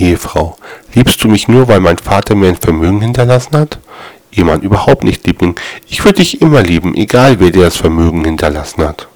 Ehefrau. Liebst du mich nur, weil mein Vater mir ein Vermögen hinterlassen hat? Ehemann, überhaupt nicht, Liebling. Ich würde dich immer lieben, egal wer dir das Vermögen hinterlassen hat.